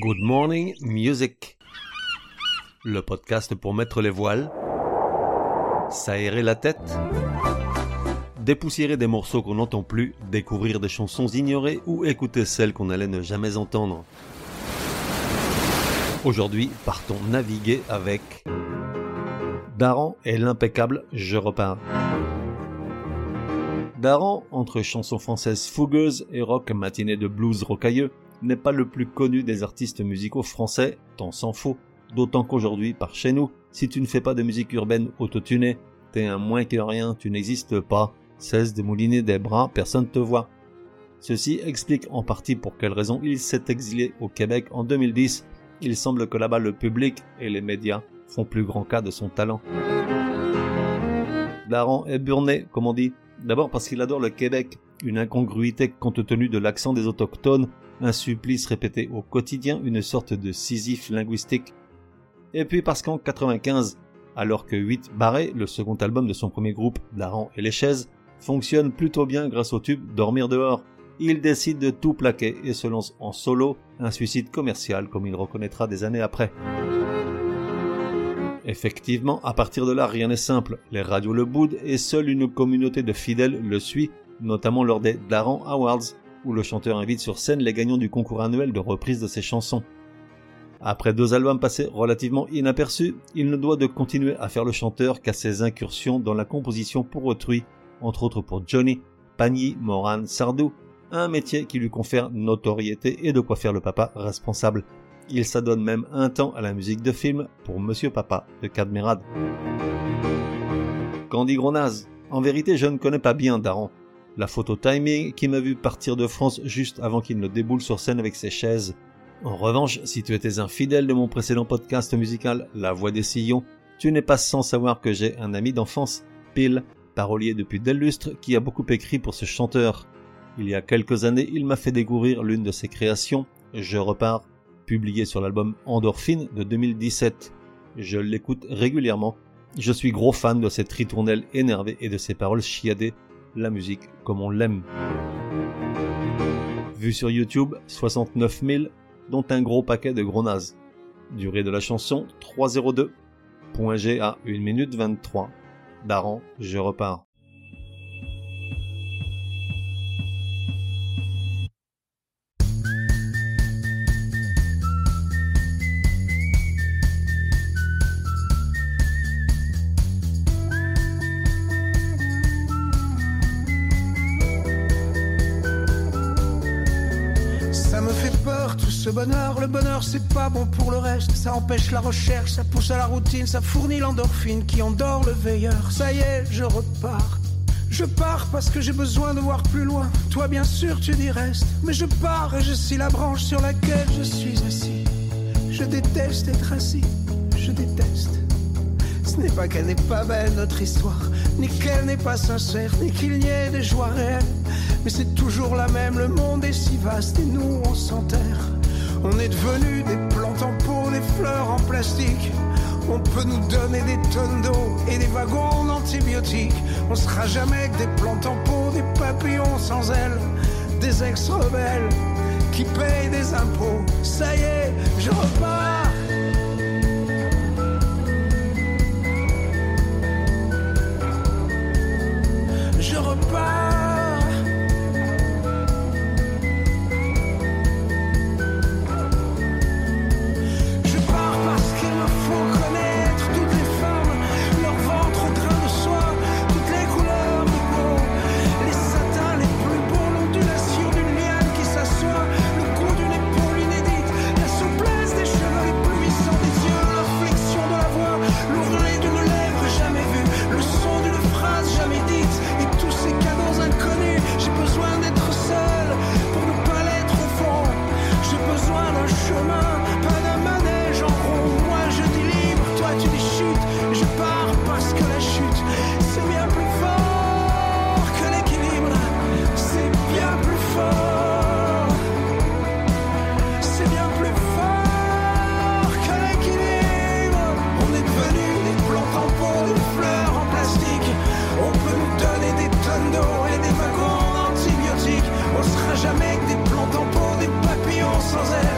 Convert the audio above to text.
Good Morning Music. Le podcast pour mettre les voiles, s'aérer la tête, dépoussiérer des morceaux qu'on n'entend plus, découvrir des chansons ignorées ou écouter celles qu'on allait ne jamais entendre. Aujourd'hui, partons naviguer avec Daran et l'impeccable Je repars. Daran, entre chansons françaises fougueuses et rock matinée de blues rocailleux, n'est pas le plus connu des artistes musicaux français, tant s'en faut. D'autant qu'aujourd'hui, par chez nous, si tu ne fais pas de musique urbaine autotunée, t'es un moins que rien, tu n'existes pas. Cesse de mouliner des bras, personne te voit. Ceci explique en partie pour quelle raison il s'est exilé au Québec en 2010. Il semble que là-bas le public et les médias font plus grand cas de son talent. Daran est burné, comme on dit. D'abord parce qu'il adore le Québec, une incongruité compte tenu de l'accent des autochtones un supplice répété au quotidien, une sorte de Sisyphe linguistique. Et puis parce qu'en 95, alors que 8 Barré, le second album de son premier groupe, Daran et les chaises, fonctionne plutôt bien grâce au tube Dormir dehors, il décide de tout plaquer et se lance en solo, un suicide commercial comme il reconnaîtra des années après. Effectivement, à partir de là, rien n'est simple. Les radios le boudent et seule une communauté de fidèles le suit, notamment lors des Daran Awards, où le chanteur invite sur scène les gagnants du concours annuel de reprise de ses chansons. Après deux albums passés relativement inaperçus, il ne doit de continuer à faire le chanteur qu'à ses incursions dans la composition pour autrui, entre autres pour Johnny, Pagny, Moran, Sardou, un métier qui lui confère notoriété et de quoi faire le papa responsable. Il s'adonne même un temps à la musique de film pour Monsieur Papa de Cadmerade. Candy Gronaz. En vérité, je ne connais pas bien Daran, la photo timing qui m'a vu partir de France juste avant qu'il ne déboule sur scène avec ses chaises. En revanche, si tu étais un fidèle de mon précédent podcast musical La Voix des Sillons, tu n'es pas sans savoir que j'ai un ami d'enfance, Pile, parolier depuis des lustres, qui a beaucoup écrit pour ce chanteur. Il y a quelques années, il m'a fait découvrir l'une de ses créations, Je repars, publié sur l'album Endorphine de 2017. Je l'écoute régulièrement. Je suis gros fan de cette ritournelle énervée et de ses paroles chiadées la musique comme on l'aime. Vu sur YouTube, 69 000, dont un gros paquet de gros nazes. Durée de la chanson, 302. Point G à 1 minute 23. Daran, je repars. Le bonheur. Le bonheur, c'est pas bon pour le reste. Ça empêche la recherche, ça pousse à la routine, ça fournit l'endorphine qui endort le veilleur. Ça y est, je repars. Je pars parce que j'ai besoin de voir plus loin. Toi, bien sûr, tu dis reste. Mais je pars et je suis la branche sur laquelle je suis assis. Je déteste être assis. Je déteste. Ce n'est pas qu'elle n'est pas belle, notre histoire. Ni qu'elle n'est pas sincère, ni qu'il n'y ait des joies réelles. Mais c'est toujours la même, le monde est si vaste et nous on s'enterre. On peut nous donner des tonnes d'eau et des wagons d'antibiotiques. On sera jamais que des plantes en pot, des papillons sans ailes, des ex-rebelles qui payent des impôts. Ça y est, je repars. Je repars. Jamais que des plantes en pot, des papillons sans ailes,